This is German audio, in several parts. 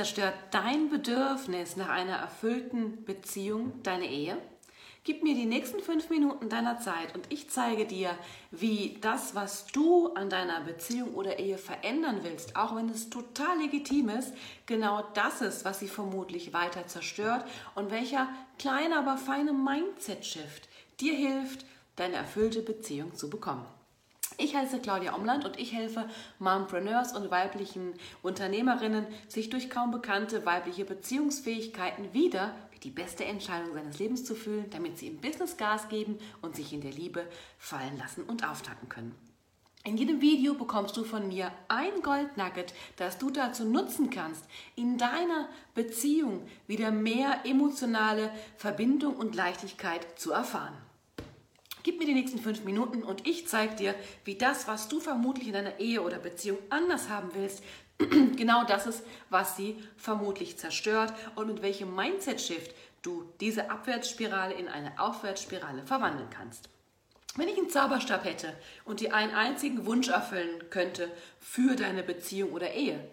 Zerstört dein Bedürfnis nach einer erfüllten Beziehung deine Ehe? Gib mir die nächsten fünf Minuten deiner Zeit und ich zeige dir, wie das, was du an deiner Beziehung oder Ehe verändern willst, auch wenn es total legitim ist, genau das ist, was sie vermutlich weiter zerstört und welcher kleine, aber feine Mindset-Shift dir hilft, deine erfüllte Beziehung zu bekommen. Ich heiße Claudia Omland und ich helfe Mompreneurs und weiblichen Unternehmerinnen, sich durch kaum bekannte weibliche Beziehungsfähigkeiten wieder die beste Entscheidung seines Lebens zu fühlen, damit sie im Business Gas geben und sich in der Liebe fallen lassen und auftanken können. In jedem Video bekommst du von mir ein Goldnugget, das du dazu nutzen kannst, in deiner Beziehung wieder mehr emotionale Verbindung und Leichtigkeit zu erfahren. Gib mir die nächsten fünf Minuten und ich zeige dir, wie das, was du vermutlich in deiner Ehe oder Beziehung anders haben willst, genau das ist, was sie vermutlich zerstört und mit welchem Mindset-Shift du diese Abwärtsspirale in eine Aufwärtsspirale verwandeln kannst. Wenn ich einen Zauberstab hätte und dir einen einzigen Wunsch erfüllen könnte für deine Beziehung oder Ehe,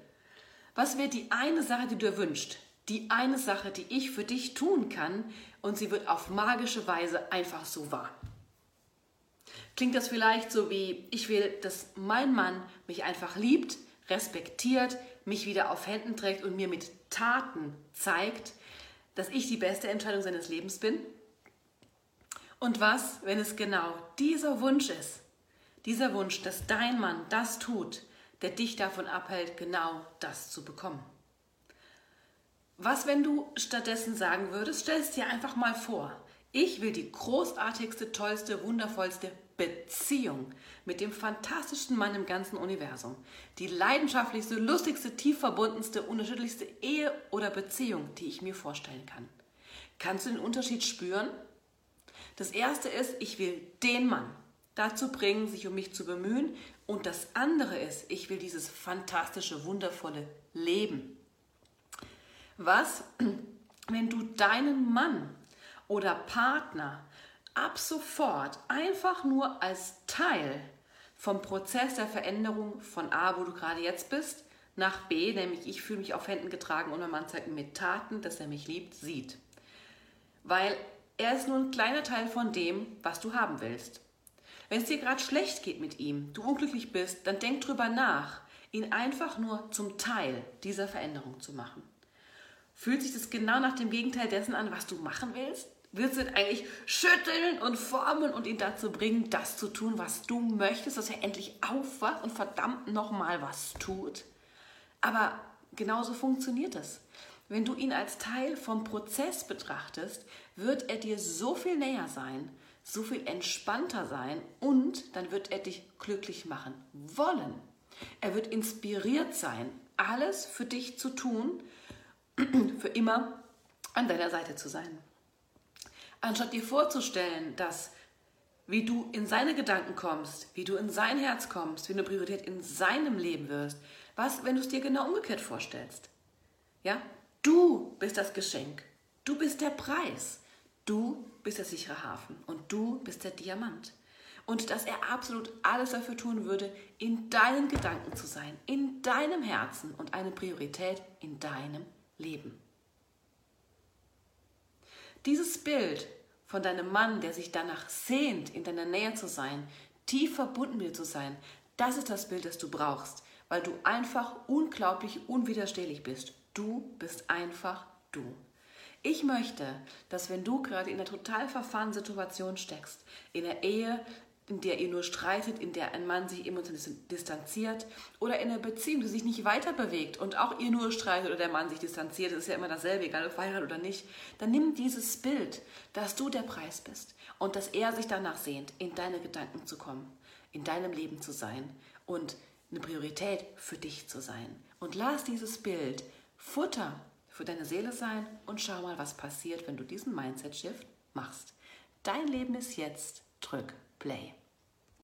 was wäre die eine Sache, die du dir wünschst? Die eine Sache, die ich für dich tun kann und sie wird auf magische Weise einfach so wahr. Klingt das vielleicht so wie, ich will, dass mein Mann mich einfach liebt, respektiert, mich wieder auf Händen trägt und mir mit Taten zeigt, dass ich die beste Entscheidung seines Lebens bin? Und was, wenn es genau dieser Wunsch ist, dieser Wunsch, dass dein Mann das tut, der dich davon abhält, genau das zu bekommen? Was, wenn du stattdessen sagen würdest, stell es dir einfach mal vor, ich will die großartigste, tollste, wundervollste Beziehung mit dem fantastischsten Mann im ganzen Universum. Die leidenschaftlichste, lustigste, tief verbundenste, unerschütterlichste Ehe oder Beziehung, die ich mir vorstellen kann. Kannst du den Unterschied spüren? Das erste ist, ich will den Mann dazu bringen, sich um mich zu bemühen. Und das andere ist, ich will dieses fantastische, wundervolle Leben. Was, wenn du deinen Mann oder Partner ab sofort einfach nur als Teil vom Prozess der Veränderung von A, wo du gerade jetzt bist, nach B, nämlich ich fühle mich auf Händen getragen und mein Mann zeigt mit Taten, dass er mich liebt, sieht. Weil er ist nur ein kleiner Teil von dem, was du haben willst. Wenn es dir gerade schlecht geht mit ihm, du unglücklich bist, dann denk drüber nach, ihn einfach nur zum Teil dieser Veränderung zu machen. Fühlt sich das genau nach dem Gegenteil dessen an, was du machen willst? Willst du ihn eigentlich schütteln und formen und ihn dazu bringen, das zu tun, was du möchtest, dass er endlich aufwacht und verdammt nochmal was tut. Aber genauso funktioniert es. Wenn du ihn als Teil vom Prozess betrachtest, wird er dir so viel näher sein, so viel entspannter sein und dann wird er dich glücklich machen wollen. Er wird inspiriert sein, alles für dich zu tun, für immer an deiner Seite zu sein. Anstatt dir vorzustellen, dass wie du in seine Gedanken kommst, wie du in sein Herz kommst, wie du Priorität in seinem Leben wirst, was, wenn du es dir genau umgekehrt vorstellst? Ja, du bist das Geschenk, du bist der Preis, du bist der sichere Hafen und du bist der Diamant. Und dass er absolut alles dafür tun würde, in deinen Gedanken zu sein, in deinem Herzen und eine Priorität in deinem Leben. Dieses Bild von deinem Mann, der sich danach sehnt, in deiner Nähe zu sein, tief verbunden mit dir zu sein, das ist das Bild, das du brauchst, weil du einfach unglaublich unwiderstehlich bist. Du bist einfach du. Ich möchte, dass wenn du gerade in einer total verfahrenen Situation steckst, in der Ehe, in der ihr nur streitet, in der ein Mann sich emotional distanziert oder in einer Beziehung, die sich nicht weiter bewegt und auch ihr nur streitet oder der Mann sich distanziert, das ist ja immer dasselbe, egal ob verheiratet oder nicht, dann nimm dieses Bild, dass du der Preis bist und dass er sich danach sehnt, in deine Gedanken zu kommen, in deinem Leben zu sein und eine Priorität für dich zu sein. Und lass dieses Bild Futter für deine Seele sein und schau mal, was passiert, wenn du diesen Mindset-Shift machst. Dein Leben ist jetzt. Drück Play.